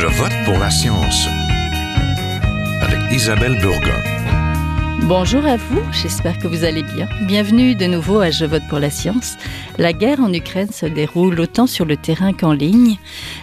Je vote pour la science avec Isabelle Burgon. Bonjour à vous, j'espère que vous allez bien. Bienvenue de nouveau à Je vote pour la science. La guerre en Ukraine se déroule autant sur le terrain qu'en ligne.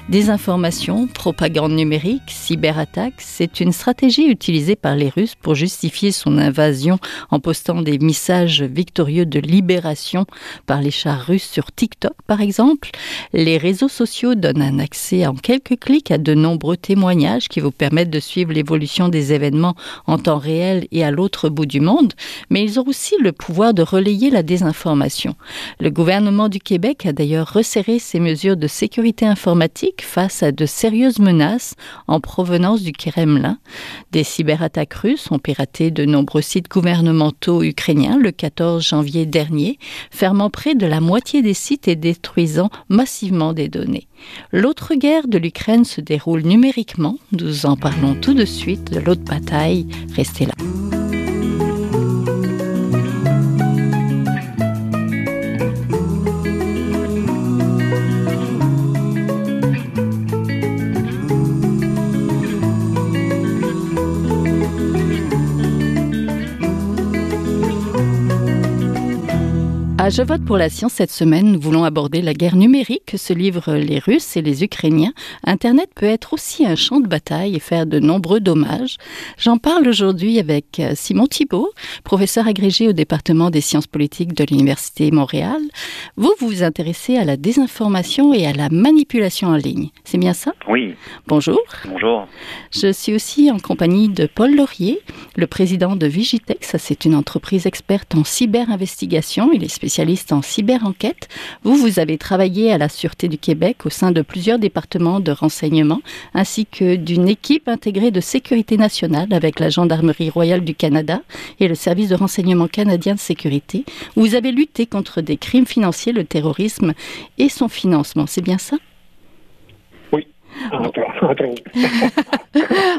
Désinformation, propagande numérique, cyberattaques, c'est une stratégie utilisée par les Russes pour justifier son invasion en postant des messages victorieux de libération par les chars russes sur TikTok par exemple. Les réseaux sociaux donnent un accès en quelques clics à de nombreux témoignages qui vous permettent de suivre l'évolution des événements en temps réel et à l'autre bout du monde, mais ils ont aussi le pouvoir de relayer la désinformation. Le gouvernement du Québec a d'ailleurs resserré ses mesures de sécurité informatique face à de sérieuses menaces en provenance du Kremlin. Des cyberattaques russes ont piraté de nombreux sites gouvernementaux ukrainiens le 14 janvier dernier, fermant près de la moitié des sites et détruisant massivement des données. L'autre guerre de l'Ukraine se déroule numériquement. Nous en parlons tout de suite de l'autre bataille. Restez là. Je vote pour la science cette semaine, nous voulons aborder la guerre numérique que se livrent les Russes et les Ukrainiens. Internet peut être aussi un champ de bataille et faire de nombreux dommages. J'en parle aujourd'hui avec euh, Simon Thibault, professeur agrégé au département des sciences politiques de l'Université Montréal. Vous, vous vous intéressez à la désinformation et à la manipulation en ligne. C'est bien ça? Oui. Bonjour. Bonjour. Je suis aussi en compagnie de Paul Laurier, le président de Vigitex. C'est une entreprise experte en cyber-investigation. Il est spécialiste en cyber-enquête. Vous, vous avez travaillé à la Sûreté du Québec au sein de plusieurs départements de renseignement, ainsi que d'une équipe intégrée de sécurité nationale avec la Gendarmerie royale du Canada et le Service de renseignement canadien de sécurité. Vous avez lutté contre des crimes financiers, le terrorisme et son financement. C'est bien ça?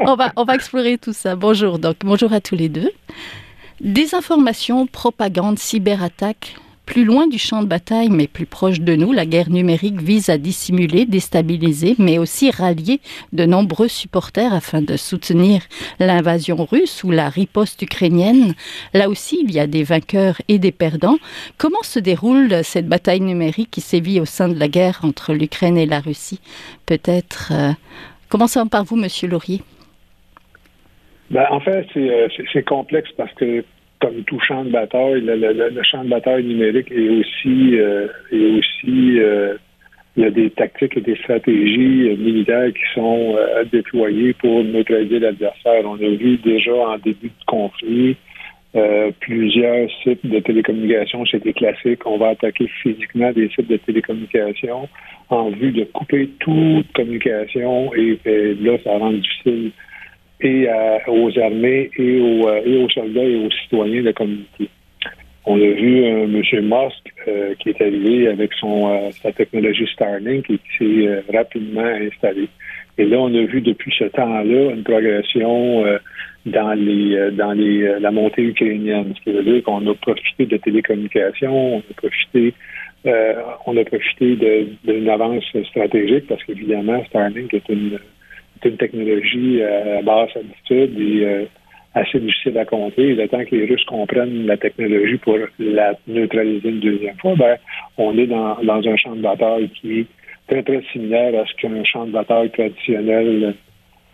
On, va, on va explorer tout ça. Bonjour, donc bonjour à tous les deux. Désinformation, propagande, cyberattaque, plus loin du champ de bataille, mais plus proche de nous, la guerre numérique vise à dissimuler, déstabiliser, mais aussi rallier de nombreux supporters afin de soutenir l'invasion russe ou la riposte ukrainienne. Là aussi, il y a des vainqueurs et des perdants. Comment se déroule cette bataille numérique qui sévit au sein de la guerre entre l'Ukraine et la Russie? Peut-être. Euh, commençons par vous, Monsieur Laurier. Ben, en fait, euh, c'est complexe parce que comme tout champ de bataille, le, champ de bataille numérique est aussi, euh, est aussi euh, il y a des tactiques et des stratégies euh, militaires qui sont déployées pour neutraliser l'adversaire. On a vu déjà en début de conflit plusieurs sites de télécommunications, c'était classique. On va attaquer physiquement des sites de télécommunications en vue de couper toute communication et là, ça rend difficile et aux armées et aux, euh, et aux soldats et aux citoyens de la communauté. On a vu euh, M. Musk euh, qui est arrivé avec son sa technologie Starlink et qui s'est rapidement installé. Et là, on a vu depuis ce temps-là une progression dans les dans les la montée ukrainienne. Ce qui veut dire qu'on a profité de télécommunications, on a profité on a profité d'une avance stratégique parce qu'évidemment, Starlink est une c'est une technologie euh, à basse altitude et euh, assez difficile à compter. le temps que les Russes comprennent la technologie pour la neutraliser une deuxième fois, ben, on est dans, dans un champ de bataille qui est très, très similaire à ce qu'un champ de bataille traditionnel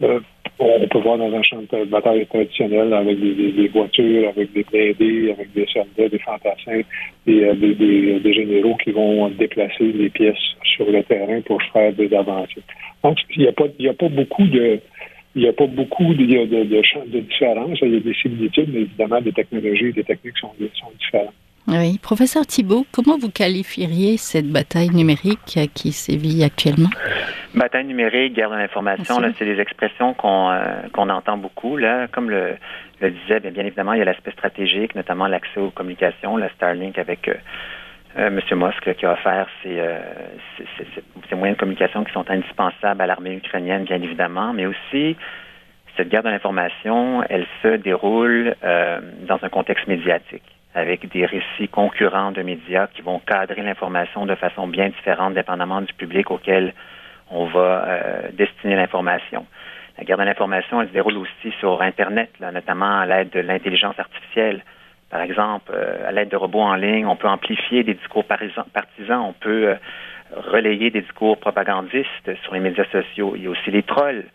euh, on peut voir dans un champ de bataille traditionnel avec des, voitures, avec des blindés, avec des soldats, des fantassins, des, des, généraux qui vont déplacer les pièces sur le terrain pour faire des avancées. Donc, il n'y a, pas, a pas beaucoup de. Il a pas beaucoup de, différences. Il y a des similitudes, mais évidemment, les technologies et les techniques sont différentes. Oui. Professeur Thibault, comment vous qualifieriez cette bataille numérique qui sévit actuellement? Bataille numérique, guerre de l'information, c'est des expressions qu'on euh, qu'on entend beaucoup. Là. Comme le, le disait, bien, bien, évidemment, il y a l'aspect stratégique, notamment l'accès aux communications, la Starlink avec euh, euh, M. Musk qui a offert ces, euh, ces, moyens de communication qui sont indispensables à l'armée ukrainienne, bien évidemment, mais aussi cette guerre de l'information, elle se déroule euh, dans un contexte médiatique, avec des récits concurrents de médias qui vont cadrer l'information de façon bien différente, dépendamment du public auquel on va destiner l'information. La guerre de l'information, elle se déroule aussi sur Internet, notamment à l'aide de l'intelligence artificielle. Par exemple, à l'aide de robots en ligne, on peut amplifier des discours partisans, on peut relayer des discours propagandistes sur les médias sociaux. Il y a aussi les trolls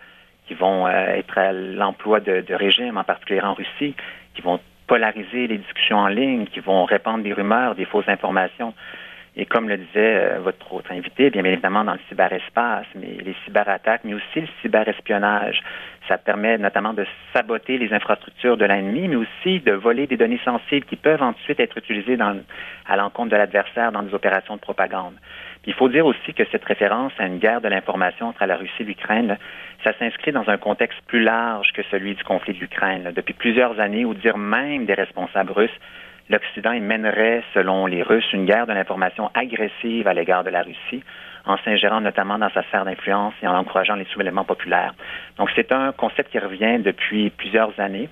qui vont euh, être à l'emploi de, de régimes, en particulier en Russie, qui vont polariser les discussions en ligne, qui vont répandre des rumeurs, des fausses informations. Et comme le disait euh, votre autre invité, bien évidemment dans le cyberespace, mais les cyberattaques, mais aussi le cyberespionnage, ça permet notamment de saboter les infrastructures de l'ennemi, mais aussi de voler des données sensibles qui peuvent ensuite être utilisées à l'encontre de l'adversaire dans des opérations de propagande. Il faut dire aussi que cette référence à une guerre de l'information entre la Russie et l'Ukraine, ça s'inscrit dans un contexte plus large que celui du conflit de l'Ukraine. Depuis plusieurs années, ou dire même des responsables russes, l'Occident mènerait, selon les Russes, une guerre de l'information agressive à l'égard de la Russie en s'ingérant notamment dans sa sphère d'influence et en encourageant les soulèvements populaires. Donc c'est un concept qui revient depuis plusieurs années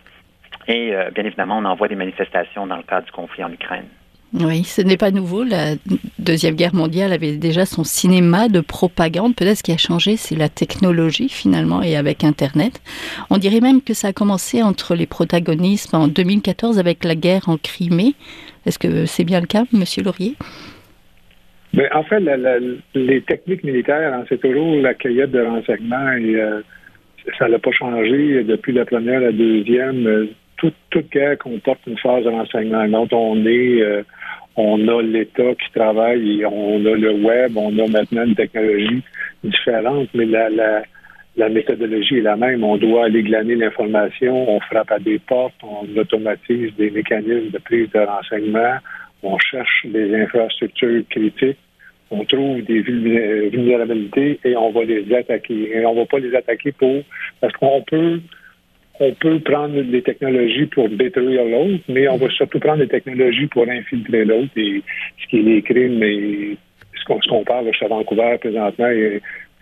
et euh, bien évidemment on en voit des manifestations dans le cadre du conflit en Ukraine. Oui, ce n'est pas nouveau. La Deuxième Guerre mondiale avait déjà son cinéma de propagande. Peut-être ce qui a changé, c'est la technologie finalement et avec Internet. On dirait même que ça a commencé entre les protagonistes en 2014 avec la guerre en Crimée. Est-ce que c'est bien le cas, Monsieur Laurier? Mais en fait, les techniques militaires, hein, c'est toujours la cueillette de renseignements et euh, ça n'a pas changé depuis la première la deuxième. Euh, toute, toute guerre comporte une phase de renseignement. Donc, on est, euh, on a l'État qui travaille, et on a le web, on a maintenant une technologie différente, mais la, la, la méthodologie est la même. On doit aller glaner l'information, on frappe à des portes, on automatise des mécanismes de prise de renseignement, on cherche des infrastructures critiques on trouve des vulnérabilités et on va les attaquer. Et on ne va pas les attaquer pour parce qu'on peut on peut prendre des technologies pour détruire l'autre, mais on va surtout prendre des technologies pour infiltrer l'autre. Et ce qui est les crimes et ce qu'on parle à Vancouver présentement,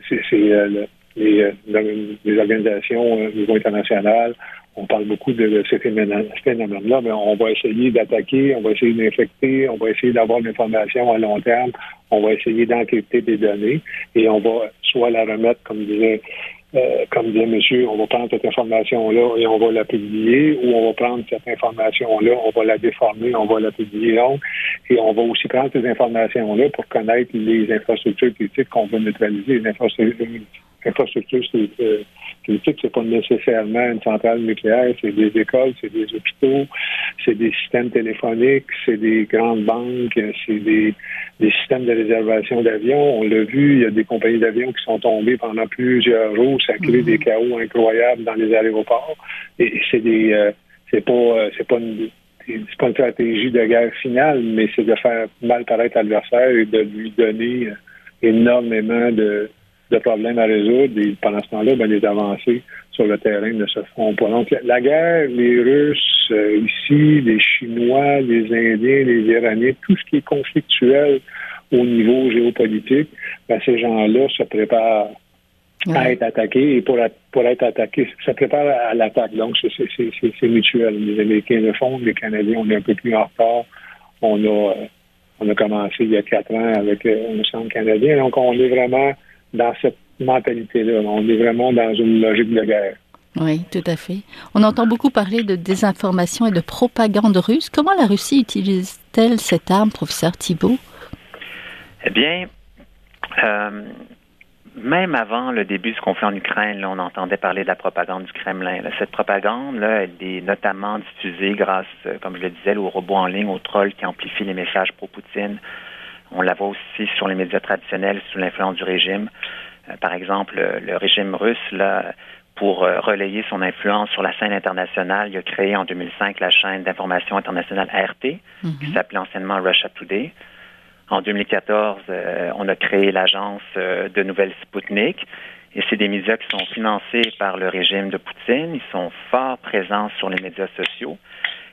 c'est euh, les, euh, les, organisations euh, au niveau international on parle beaucoup de, ces phénomènes-là, mais on va essayer d'attaquer, on va essayer d'infecter, on va essayer d'avoir l'information à long terme, on va essayer d'encrypter des données et on va soit la remettre, comme disait euh, comme disait monsieur, on va prendre cette information-là et on va la publier, ou on va prendre cette information-là, on va la déformer, on va la publier donc, et on va aussi prendre ces informations-là pour connaître les infrastructures critiques qu'on veut neutraliser, les infrastructures, infrastructures euh, politique, c'est pas nécessairement une centrale nucléaire, c'est des écoles, c'est des hôpitaux, c'est des systèmes téléphoniques, c'est des grandes banques, c'est des, systèmes de réservation d'avions. On l'a vu, il y a des compagnies d'avions qui sont tombées pendant plusieurs jours, ça crée des mhm. chaos incroyables dans les aéroports. Et c'est des, euh, c'est pas, euh, c'est pas une c'est pas une stratégie de guerre finale, mais c'est de faire mal paraître l'adversaire et de lui donner euh, énormément de, de problèmes à résoudre. Et pendant ce temps-là, ben, les avancées sur le terrain ne se font pas. Donc, la guerre, les Russes euh, ici, les Chinois, les Indiens, les Iraniens, tout ce qui est conflictuel au niveau géopolitique, ben, ces gens-là se préparent à être attaqués et pour, pour être attaqués, ça prépare à l'attaque. Donc, c'est mutuel. Les Américains le font, les Canadiens, on est un peu plus en retard. On a, euh, on a commencé il y a quatre ans avec euh, un centre canadien. Donc, on est vraiment dans cette mentalité-là. On est vraiment dans une logique de guerre. Oui, tout à fait. On entend beaucoup parler de désinformation et de propagande russe. Comment la Russie utilise-t-elle cette arme, professeur Thibault? Eh bien, euh, même avant le début du conflit en Ukraine, on entendait parler de la propagande du Kremlin. Cette propagande, là, elle est notamment diffusée grâce, euh, comme je le disais, aux robots en ligne, aux trolls qui amplifient les messages pro-Poutine, on la voit aussi sur les médias traditionnels sous l'influence du régime. Euh, par exemple, le régime russe, là, pour euh, relayer son influence sur la scène internationale, il a créé en 2005 la chaîne d'information internationale RT, mhm. qui s'appelait anciennement Russia Today. En 2014, euh, on a créé l'agence de nouvelles Sputnik. Et c'est des médias qui sont financés par le régime de Poutine. Ils sont fort présents sur les médias sociaux.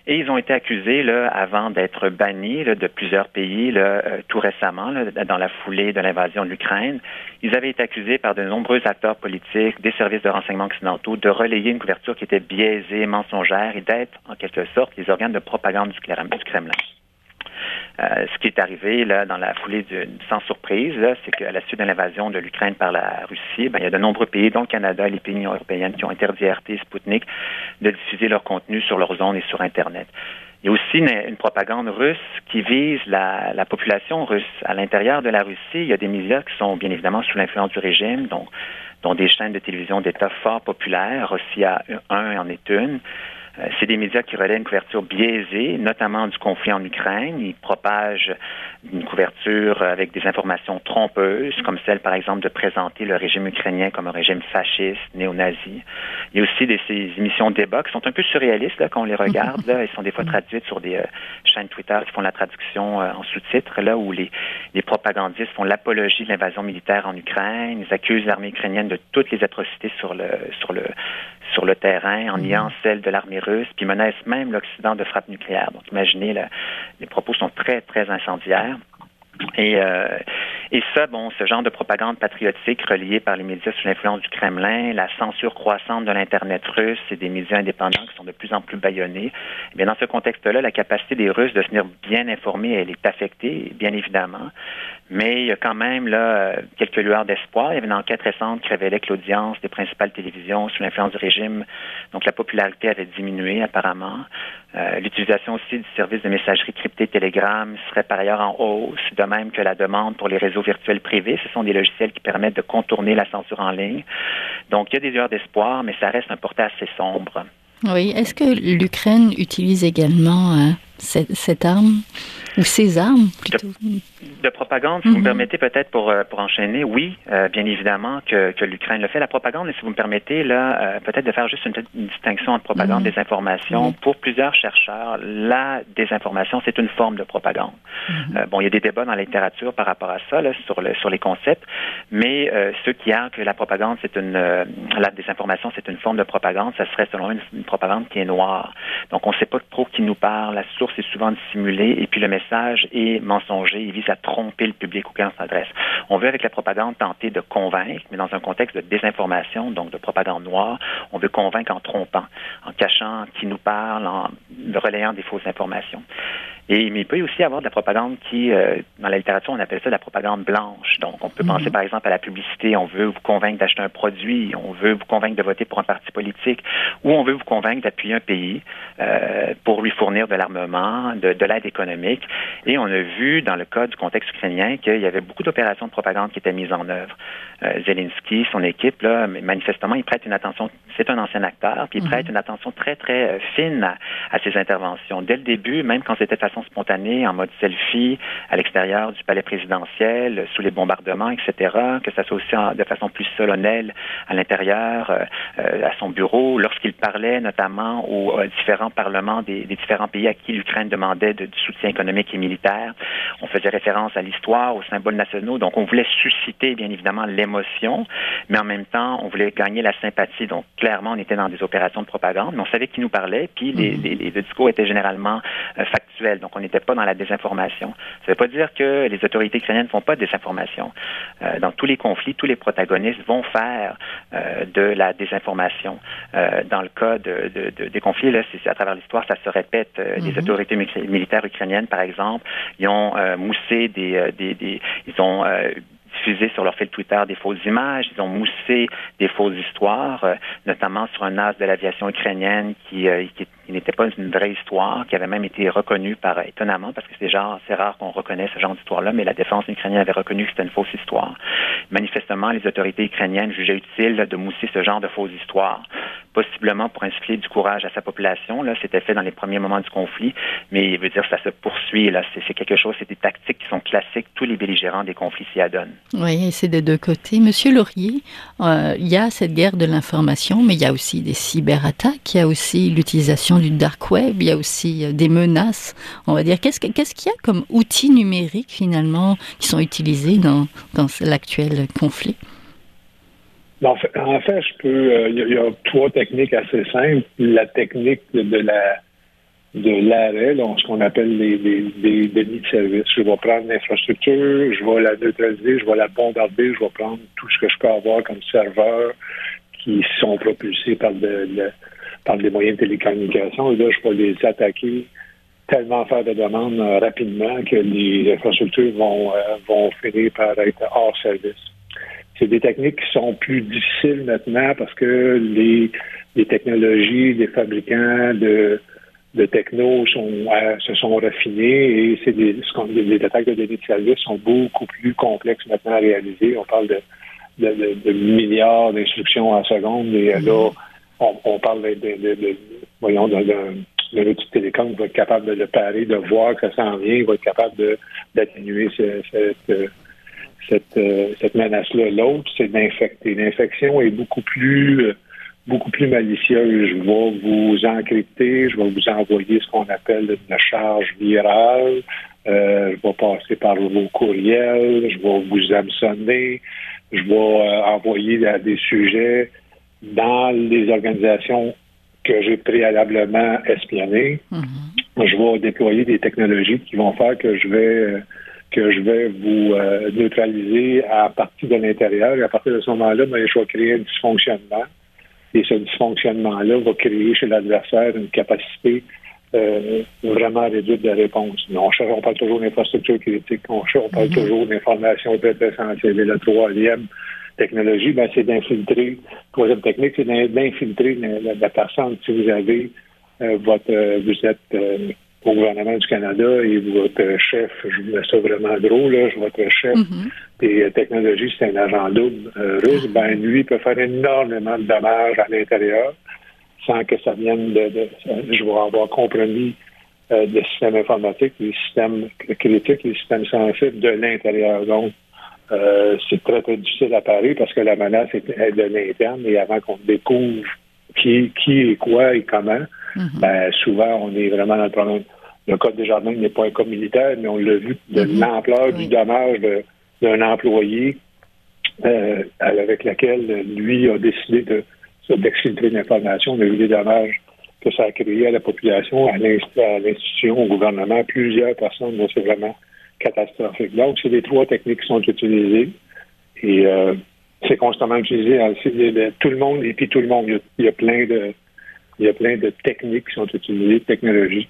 Et ils ont été accusés, là, avant d'être bannis de plusieurs pays, là, euh, tout récemment, dans la foulée de l'invasion de l'Ukraine. Ils avaient été accusés par de nombreux acteurs politiques, des services de renseignement occidentaux, de relayer une couverture qui était biaisée, mensongère et d'être, en quelque sorte, les organes de propagande du Kremlin. Euh, ce qui est arrivé là dans la foulée sans surprise, c'est qu'à la suite de l'invasion de l'Ukraine par la Russie, ben, il y a de nombreux pays, dont le Canada et les pays européens, qui ont interdit RT et Sputnik de diffuser leur contenu sur leurs ondes et sur Internet. Il y a aussi une, propagande russe qui vise la, la, population russe. À l'intérieur de la Russie, il y a des médias qui sont bien évidemment sous l'influence du régime, donc dont des chaînes de télévision d'État fort populaires. Russia 1 en est une. Euh, c'est des médias qui relaient une couverture biaisée, notamment du conflit en Ukraine. Ils propagent une couverture avec des informations trompeuses, comme celle, par exemple, de présenter le régime ukrainien comme un régime fasciste, néo-nazi. Il y a aussi des, ces émissions de débat qui sont un peu surréalistes là, quand on les regarde. Là. Elles sont des fois traduites sur des euh, chaînes Twitter qui font la traduction euh, en sous-titres, là où les, les propagandistes font l'apologie de l'invasion militaire en Ukraine. Ils accusent l'armée ukrainienne de toutes les atrocités sur le sur le sur le terrain en niant mhm. celle de l'armée russe, puis menacent même l'Occident de frappe nucléaire. Donc imaginez, les propos sont très, très incendiaires. Et, euh, et ça, bon, ce genre de propagande patriotique reliée par les médias sous l'influence du Kremlin, la censure croissante de l'Internet russe et des médias indépendants qui sont de plus en plus bâillonnés, eh bien, dans ce contexte-là, la capacité des Russes de se tenir bien informés, elle est affectée, bien évidemment. Mais il y a quand même là quelques lueurs d'espoir. Il y avait une enquête récente qui révélait que l'audience des principales télévisions sous l'influence du régime, donc la popularité avait diminué apparemment. Euh, l'utilisation aussi du service de messagerie cryptée Telegram serait par ailleurs en hausse, de même que la demande pour les réseaux virtuels privés. Ce sont des logiciels qui permettent de contourner la censure en ligne. Donc il y a des lueurs d'espoir, mais ça reste un portrait assez sombre. Oui. Est-ce que l'Ukraine utilise également euh, cette, arme ou ces armes plutôt de, propagande, si vous me mhm. permettez peut-être pour, euh, pour enchaîner, oui, euh, bien évidemment que, que l'Ukraine le fait. La propagande, et si vous me permettez, là, peut-être de faire juste une, distinction entre propagande et mhm. désinformation. Pour plusieurs chercheurs, la désinformation, c'est une forme de propagande. Mhm. bon, il y a des débats dans la littérature par rapport à ça, là, sur, le, sur les concepts, mais ceux qui arguent que la propagande, c'est une, la désinformation, c'est une forme de propagande, ça serait selon eux une, une propagande qui est noire. Donc, on ne sait pas trop qui nous parle, la source est souvent dissimulée et puis le message est mensonger. Il vise à tromper le public auquel on s'adresse. On veut, avec la propagande, tenter de convaincre, mais dans un contexte de désinformation, donc de propagande noire, on veut convaincre en trompant, en cachant qui nous parle, en relayant des fausses informations. Et, mais il peut aussi y avoir de la propagande qui, euh, dans la littérature, on appelle ça de la propagande blanche. Donc, on peut penser, mhm. par exemple, à la publicité. On veut vous convaincre d'acheter un produit, on veut vous convaincre de voter pour un parti politique, ou on veut vous convaincre d'appuyer un pays euh, pour lui fournir de l'armement, de, de l'aide économique. Et on a vu, dans le cas du contexte ukrainien, qu'il y avait beaucoup d'opérations de propagande qui étaient mises en œuvre. Euh, Zelensky, son équipe, là, manifestement, il prête une attention, c'est un ancien acteur, puis il mhm. prête une attention très, très fine à, à ses interventions. Dès le début, même quand c'était de façon spontanée, en mode selfie, à l'extérieur du palais présidentiel, sous les bombardements, etc., que ça soit aussi de façon plus solennelle à l'intérieur, euh, euh, à son bureau, lorsqu'il parlait notamment aux différents parlements des, différents pays à qui l'Ukraine demandait du soutien économique et militaire. On faisait référence à l'histoire, aux symboles nationaux, donc on voulait susciter bien évidemment l'émotion, mais en même temps, on voulait gagner la sympathie. Donc clairement, on était dans des opérations de propagande, mais on savait qui nous parlait, puis les, mhm. les, discours étaient généralement factuels. Donc, on n'était pas dans la désinformation. Ça ne veut pas dire que les autorités ukrainiennes ne font pas de désinformation. Euh, dans tous les conflits, tous les protagonistes vont faire euh, de la désinformation. Euh, dans le cas de, des conflits, là, à travers l'histoire, ça se répète. Les mm-hmm. autorités militaires ukrainiennes, par exemple, ils ont moussé des, des, des ils ont diffusé sur leur fil Twitter des fausses images, ils ont moussé des fausses histoires, euh, notamment sur un as de l'aviation ukrainienne qui, euh, qui, n'était pas une vraie histoire, qui avait même été reconnue par, étonnamment, parce que c'est genre, c'est rare qu'on reconnaisse ce genre d'histoire-là, mais la défense ukrainienne avait reconnu que c'était une fausse histoire. Manifestement, les autorités ukrainiennes jugeaient utile de mousser ce genre de fausses histoires possiblement pour insuffler du courage à sa population. Là, c'était fait dans les premiers moments du conflit, mais il veut dire ça se poursuit. Là, c'est quelque chose, c'est des tactiques qui sont classiques. Tous les belligérants des conflits s'y adonnent. Oui, c'est des deux côtés. Monsieur Laurier, euh, il y a cette guerre de l'information, mais il y a aussi des cyberattaques, il y a aussi l'utilisation du dark web, il y a aussi euh, des menaces. On va dire, qu'est-ce qu'il y a comme outils numériques finalement qui sont utilisés dans l'actuel conflit? En fait, en fait, je peux. Euh, il y, a trois techniques assez simples. La technique de, la de l'arrêt, ce qu'on appelle les, les, les de service. Je vais prendre l'infrastructure, je vais la neutraliser, je vais la bombarder, je vais prendre tout ce que je peux avoir comme serveurs qui sont propulsés par, de, par des moyens de télécommunication. Et là, je vais les attaquer tellement faire de demandes rapidement que les infrastructures vont, vont finir par être hors service. C'est des techniques qui sont plus difficiles maintenant parce que les, les technologies des fabricants de, de techno sont, se sont raffinées et c'est des, les attaques de données de service sont beaucoup plus complexes maintenant à réaliser. On parle de, de, de, milliards d'instructions en seconde et là, on, on parle de, de voyons, d'un outil de télécom qui va être capable de le parer, de voir que ça s'en vient, va être capable d'atténuer cette, cette, cette menace-là. L'autre, c'est d'infecter. L'infection est beaucoup plus beaucoup plus malicieuse. Je vais vous encrypter, je vais vous envoyer ce qu'on appelle une charge virale, euh, je vais passer par vos courriels, je vais vous hameçonner, je vais euh, envoyer des sujets dans les organisations que j'ai préalablement espionnées. Mm-hmm. Je vais déployer des technologies qui vont faire que je vais que je vais vous euh, neutraliser à partir de l'intérieur. Et à partir de ce moment-là, ben, je vais créer un dysfonctionnement. Et ce dysfonctionnement-là va créer chez l'adversaire une capacité euh, vraiment réduite de réponse. On, on parle toujours d'infrastructure critique, on, on parle mm-hmm. toujours d'informations très essentielles. Et la troisième technologie, ben, c'est d'infiltrer. Troisième technique, c'est d'infiltrer la, personne. Si vous avez euh, votre, euh, vous êtes euh, au gouvernement du Canada et votre chef, je vous mets ça vraiment gros, là, votre chef mm-hmm. des technologies, c'est un agent double russe, ben lui peut faire énormément de dommages à l'intérieur sans que ça vienne de, je vais avoir compromis euh, le système informatique, les systèmes critiques, les systèmes sensibles de l'intérieur. Donc, euh, c'est très, très difficile à parer parce que la menace est, de l'interne et avant qu'on découvre qui, qui est quoi et comment, mm-hmm. ben, souvent, on est vraiment dans le problème. Le Code des jardins n'est pas un code militaire, mais on l'a vu de mm-hmm. l'ampleur du dommage d'un employé euh, avec lequel lui a décidé de d'exfiltrer l'information. On a vu des dommages que ça a créé à la population, à l'institution, au gouvernement, plusieurs personnes. C'est vraiment catastrophique. Donc, c'est les trois techniques qui sont utilisées et euh, c'est constamment utilisé. tout le monde et puis tout le monde. Il y a, plein de il y a plein de techniques qui sont utilisées, de technologies,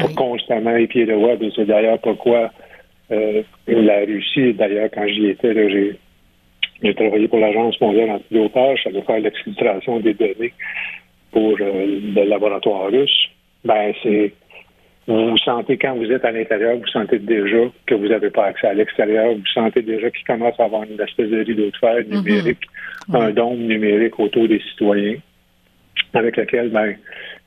pour constamment épier le web. Et c'est d'ailleurs pourquoi euh, la Russie, d'ailleurs, quand j'y étais, j'ai j'ai travaillé pour l'Agence mondiale antidotage, ça veut faire l'exfiltration des données pour euh, le laboratoire russe. Ben, c'est vous vous sentez quand vous êtes à l'intérieur, vous sentez déjà que vous n'avez pas accès à l'extérieur, vous sentez déjà qu'il commence à avoir une espèce de rideau de fer mhm. numérique, un dôme numérique autour des citoyens, avec lequel ben,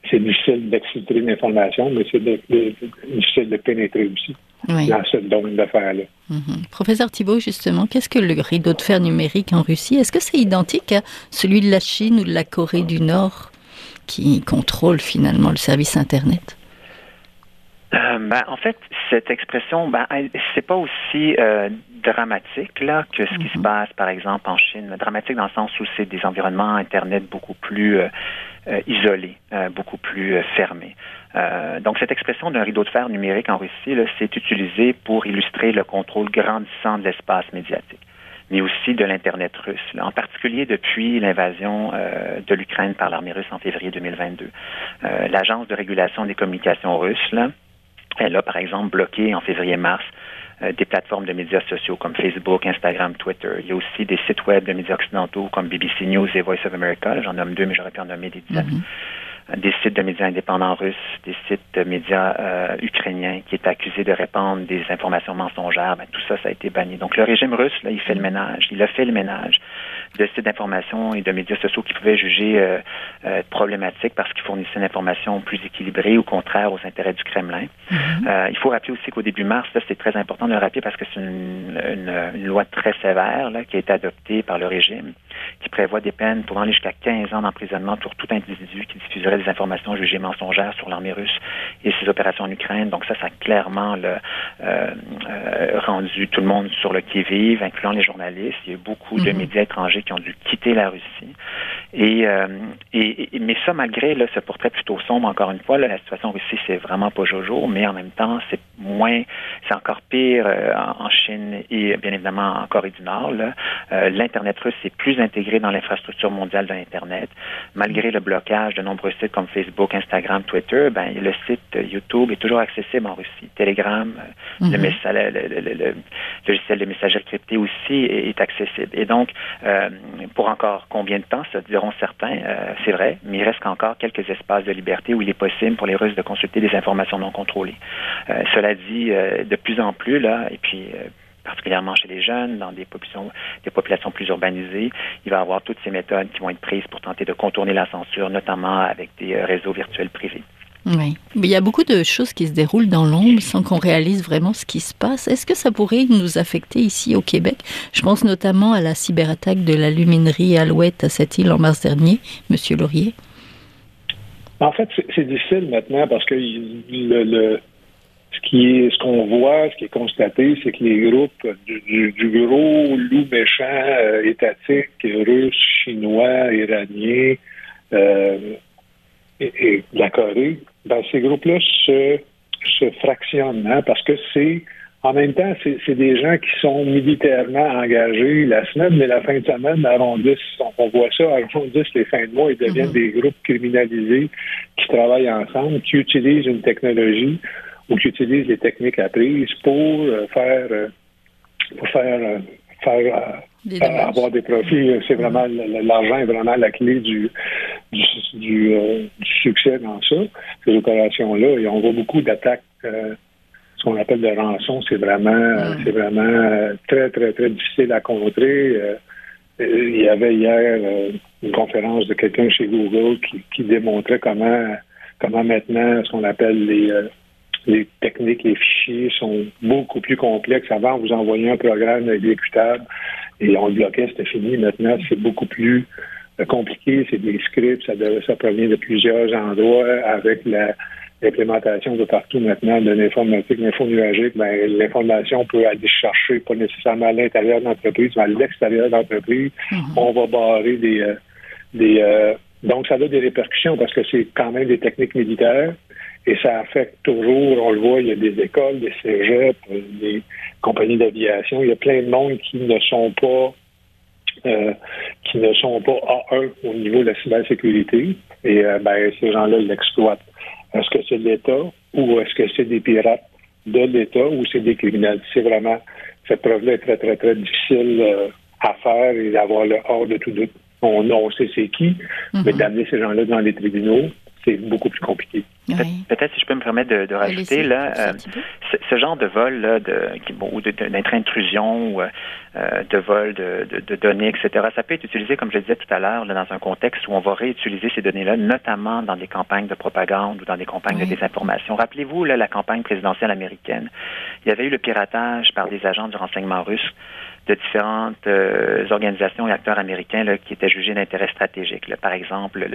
c'est difficile d'exfiltrer l'information, mais c'est difficile de pénétrer aussi dans ce domaine d'affaires-là. Mhm. Professeur Thibault, justement, qu'est-ce que le rideau de fer numérique en Russie Est-ce que c'est identique à celui de la Chine ou de la Corée du Nord qui contrôle finalement le service Internet? Euh, ben, en fait, cette expression, ben, c'est pas aussi euh, dramatique là que ce qui se mhm. passe, par exemple, en Chine. Dramatique dans le sens où c'est des environnements Internet beaucoup plus euh, isolés, beaucoup plus fermés. donc, cette expression d'un rideau de fer numérique en Russie, c'est utilisé pour illustrer le contrôle grandissant de l'espace médiatique mais aussi de l'Internet russe, en particulier depuis l'invasion de l'Ukraine par l'armée russe en février 2022. L'Agence de régulation des communications russes, là, elle a, par exemple, bloqué en février-mars euh, des plateformes de médias sociaux comme Facebook, Instagram, Twitter. Il y a aussi des sites web de médias occidentaux comme BBC News et Voice of America. J'en nomme deux, mais j'aurais pu en nommer des dizaines. Mm-hmm des sites de médias indépendants russes, des sites de médias euh, ukrainiens qui est accusé de répandre des informations mensongères, ben, tout ça, ça a été banni. Donc le régime russe, là, il fait le ménage, il a fait le ménage de sites d'information et de médias sociaux qui pouvaient juger euh, euh, problématiques parce qu'ils fournissaient une information plus équilibrée ou contraire aux intérêts du Kremlin. Mm-hmm. il faut rappeler aussi qu'au début mars, là, c'est très important de le rappeler parce que c'est une, une, loi très sévère là, qui a été adoptée par le régime, qui prévoit des peines pouvant aller jusqu'à 15 ans d'emprisonnement pour tout individu qui diffuserait des informations jugées mensongères sur l'armée russe et ses opérations en Ukraine. Donc ça, ça a clairement le, euh, euh, rendu tout le monde sur le qui-vive, incluant les journalistes. Il y a eu beaucoup de mhm. médias étrangers qui ont dû quitter la Russie. Et, euh, et, mais ça, malgré là, ce portrait plutôt sombre, encore une fois, là, la situation en Russie, c'est vraiment pas jojo, mais en même temps, c'est moins, c'est encore pire euh, en Chine et bien évidemment en Corée du Nord. Euh, L'Internet russe est plus intégré dans l'infrastructure mondiale de l'Internet. Malgré le blocage de nombreux sites comme Facebook, Instagram, Twitter, ben, le site YouTube est toujours accessible en Russie. Telegram, le, mhm. message, le, le, logiciel de messagerie crypté aussi est, accessible. Et donc, pour encore combien de temps, ça diront certains, euh, c'est vrai, mais il reste encore quelques espaces de liberté où il est possible pour les Russes de consulter des informations non contrôlées. Euh, cela dit, euh, de plus en plus, là, et puis particulièrement chez les jeunes, dans des populations, des populations plus urbanisées, il va y avoir toutes ces méthodes qui vont être prises pour tenter de contourner la censure, notamment avec des réseaux virtuels privés. Oui. Mais il y a beaucoup de choses qui se déroulent dans l'ombre sans qu'on réalise vraiment ce qui se passe. Est-ce que ça pourrait nous affecter ici au Québec? Je pense notamment à la cyberattaque de la luminerie Alouette à cette île en mars dernier, Monsieur Laurier. En fait, c'est difficile maintenant parce que le, ce qui est, ce qu'on voit, ce qui est constaté, c'est que les groupes du, gros loup méchant euh, étatique, russe, chinois, iranien, euh, et, la Corée, ben, ces groupes-là se, se fractionnent, hein, parce que c'est en même temps, c'est des gens qui sont militairement engagés la semaine, mais la fin de semaine arrondissent, on voit ça, arrondissent les fins de mois, ils deviennent mm-hmm. des groupes criminalisés qui travaillent ensemble, qui utilisent une technologie ou qui utilisent les techniques apprises pour euh, faire euh, pour faire euh, faire avoir des profits. C'est vraiment l'argent est vraiment la clé du du, euh, succès dans ça, ces opérations-là. Et on voit beaucoup d'attaques. Euh, ce qu'on appelle de rançon, c'est vraiment, mm. c'est vraiment euh, très, très, très difficile à contrer. il y avait hier une conférence de quelqu'un chez Google qui, qui, démontrait comment, comment maintenant ce qu'on appelle les, les techniques, les fichiers sont beaucoup plus complexes. Avant, vous envoyez un programme exécutable et on le bloquait, c'était fini. Maintenant, c'est beaucoup plus euh, compliqué, c'est des scripts, ça, ça provient de plusieurs endroits avec la l'implémentation de partout maintenant de l'informatique, l'info-nuagique, ben, l'information peut aller chercher, pas nécessairement à l'intérieur de l'entreprise, mais à l'extérieur de l'entreprise. Mm-hmm. On va barrer des... Euh, des euh, donc, ça a des répercussions parce que c'est quand même des techniques militaires et ça affecte toujours, on le voit, il y a des écoles, des cégeps, des compagnies d'aviation, il y a plein de monde qui ne sont pas euh, qui ne sont pas A1 au niveau de la cybersécurité. Et euh, ben, ces gens-là l'exploitent. Est-ce que c'est l'État ou est-ce que c'est des pirates de l'État ou c'est des criminels? C'est vraiment, cette preuve-là est très, très, très difficile euh, à faire et d'avoir le hors de tout doute. On, on sait c'est qui, mais mm-hmm. d'amener ces gens-là dans les tribunaux, c'est beaucoup plus compliqué. Peut-être si je peux me permettre de, rajouter là, euh, ce, genre de vol là, de, ou d'intrusion ou euh, de vol de, données, etc. Ça peut être utilisé, comme je le disais tout à l'heure, dans un contexte où on va réutiliser ces données-là, notamment dans des campagnes de propagande ou dans des campagnes de désinformation. Rappelez-vous la campagne présidentielle américaine. Il y avait eu le piratage par des agents du renseignement russe de différentes euh, organisations et acteurs américains qui étaient jugés d'intérêt stratégique. Par exemple,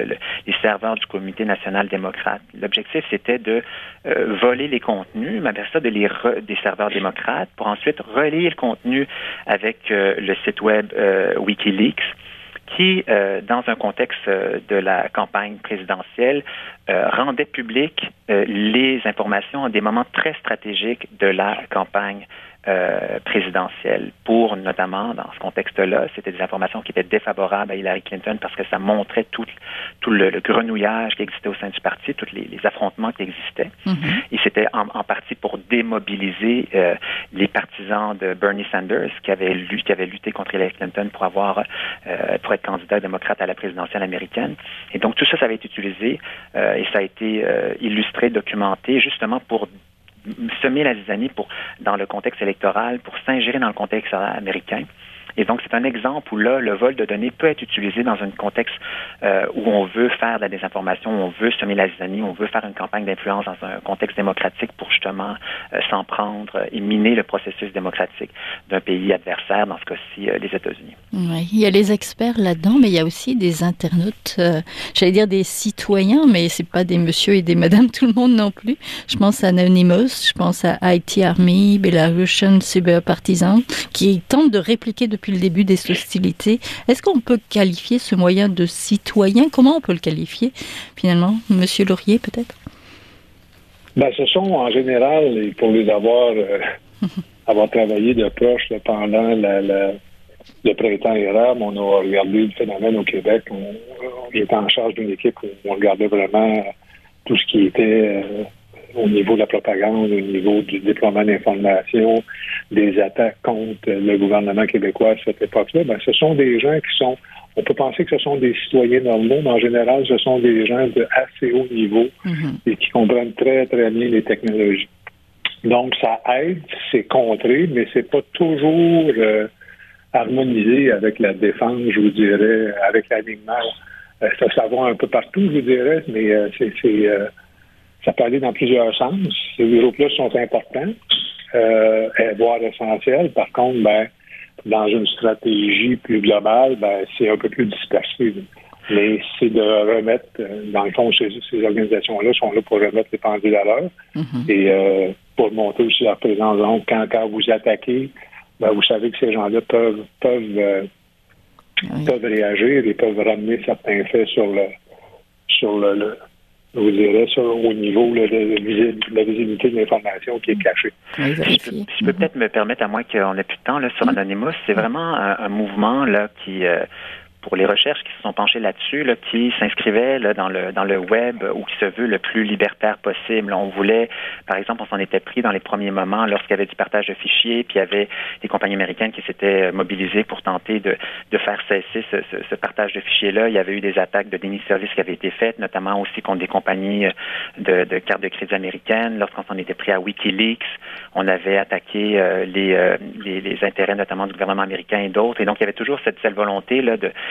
les serveurs du Comité national démocrate. L'objectif, c'était de euh, voler les contenus, mais après ça, de les des serveurs démocrates, pour ensuite relier le contenu avec euh, le site web Wikileaks qui, dans un contexte de la campagne présidentielle, rendait public les informations à des moments très stratégiques de la campagne euh, présidentielle pour notamment dans ce contexte-là, c'était des informations qui étaient défavorables à Hillary Clinton parce que ça montrait tout, tout le, grenouillage qui existait au sein du parti, tous les, affrontements qui existaient. Mm-hmm. Et c'était en, partie pour démobiliser euh, les partisans de Bernie Sanders qui avaient, qui avaient lutté contre Hillary Clinton pour avoir euh, pour être candidat démocrate à la présidentielle américaine. Et donc tout ça, ça avait été utilisé et ça a été illustré, documenté justement pour semer la zizanie pour, dans le contexte électoral, pour s'ingérer dans le contexte américain. Et donc, c'est un exemple où là, le vol de données peut être utilisé dans un contexte euh, où on veut faire de la désinformation, où on veut semer la zizanie, on veut faire une campagne d'influence dans un contexte démocratique pour justement euh, s'en prendre et miner le processus démocratique d'un pays adversaire, dans ce cas-ci euh, les États-Unis. Oui, il y a les experts là-dedans, mais il y a aussi des internautes, j'allais dire des citoyens, mais c'est pas des monsieur et des madame tout le monde non plus. Je pense à Anonymous, je pense à IT Army, Belarusian Cyber Partisan, qui tentent de répliquer de depuis le début des hostilités. Est-ce qu'on peut qualifier ce moyen de citoyen? Comment on peut le qualifier finalement? Monsieur Laurier, peut-être? Ben, ce sont en général, et pour les avoir, euh, avoir travaillé de proche pendant la, le printemps arabe, on a regardé le phénomène au Québec. J'étais en charge d'une équipe où on regardait vraiment tout ce qui était euh, au niveau de la propagande, au niveau du déploiement d'informations, des attaques contre le gouvernement québécois à cette époque-là. Ben, ce sont des gens qui sont on peut penser que ce sont des citoyens normaux, mais en général, ce sont des gens de assez haut niveau mhm. et qui comprennent très, très bien les technologies. Donc, ça aide, c'est contré, mais c'est pas toujours euh, harmonisé avec la défense, je vous dirais, avec l'alignement. Euh, ça, ça va un peu partout, je vous dirais, mais euh, c'est, ça peut aller dans plusieurs sens. Ces groupes-là sont importants, voire essentiels. Par contre, ben, dans une stratégie plus globale, ben, c'est un peu plus dispersé. Mais c'est de remettre, euh, dans le fond, ces, organisations-là sont là pour remettre les pendules à l'heure mm-hmm. et euh, pour montrer aussi leur présence. Donc, quand, quand vous attaquez, ben, vous savez que ces gens-là peuvent peuvent euh, peuvent réagir et peuvent ramener certains faits sur le sur le vous direz, ça, au niveau de, la visibilité de l'information qui est cachée. je peux, peut-être me permettre, à moins qu'on ait plus de temps là, sur Anonymous, c'est vraiment un, mouvement là qui, euh, pour les recherches qui se sont penchées là-dessus, là, qui s'inscrivaient là, dans le dans le web ou qui se veut le plus libertaire possible. On voulait, par exemple, on s'en était pris dans les premiers moments lorsqu'il y avait du partage de fichiers, puis il y avait des compagnies américaines qui s'étaient mobilisées pour tenter de, de faire cesser ce, ce, ce partage de fichiers-là. Il y avait eu des attaques de déni de qui avaient été faites, notamment aussi contre des compagnies de, de cartes de crédit américaines. Lorsqu'on s'en était pris à WikiLeaks, on avait attaqué euh, les, euh, les, les intérêts notamment du gouvernement américain et d'autres. Et donc, il y avait toujours cette, cette volonté là de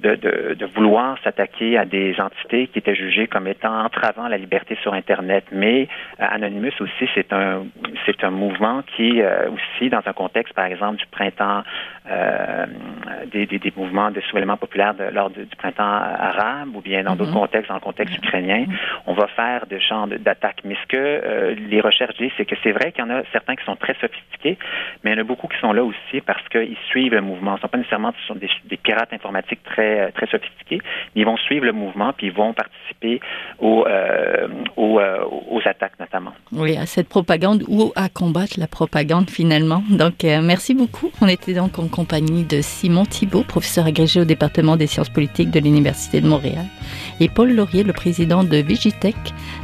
de, de, de vouloir s'attaquer à des entités qui étaient jugées comme étant entravant la liberté sur Internet. Mais euh, Anonymous aussi, c'est un c'est un mouvement qui euh, aussi, dans un contexte, par exemple, du printemps, euh, des, des, des, mouvements de soulèvement populaire de, lors du, printemps arabe, ou bien dans d'autres mm-hmm. contextes, dans le contexte mm-hmm. ukrainien, on va faire de champs d'attaque. Mais ce que les recherches disent, c'est que c'est vrai qu'il y en a certains qui sont très sophistiqués, mais il y en a beaucoup qui sont là aussi parce qu'ils suivent le mouvement. Ce ne sont pas nécessairement des, des pirates informatiques très très, très sophistiqués. Ils vont suivre le mouvement puis ils vont participer aux, euh, euh, aux, attaques notamment. Oui, à cette propagande ou à combattre la propagande finalement. Donc, euh, merci beaucoup. On était donc en compagnie de Simon Thibault, professeur agrégé au département des sciences politiques de l'Université de Montréal, et Paul Laurier, le président de Vigitech,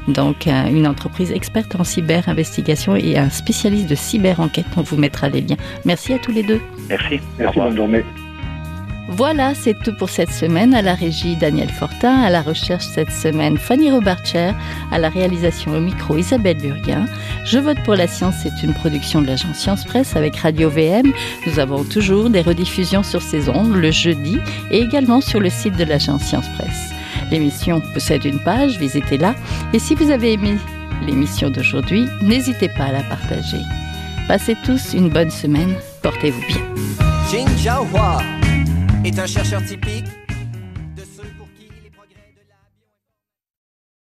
donc une entreprise experte en cyber-investigation et un spécialiste de cyber-enquête. On vous mettra les liens. Merci à tous les deux. Merci. Merci, bonne journée. Voilà, c'est tout pour cette semaine. À la régie, Daniel Fortin. À la recherche cette semaine, Fanny Robarcher. À la réalisation au micro, Isabelle Burguin. Je vote pour la science, c'est une production de l'agence Science Presse avec Radio VM. Nous avons toujours des rediffusions sur ces ondes le jeudi et également sur le site de l'agence Science Presse. L'émission possède une page, visitez-la. Et si vous avez aimé l'émission d'aujourd'hui, n'hésitez pas à la partager. Passez tous une bonne semaine. Portez-vous bien est un chercheur typique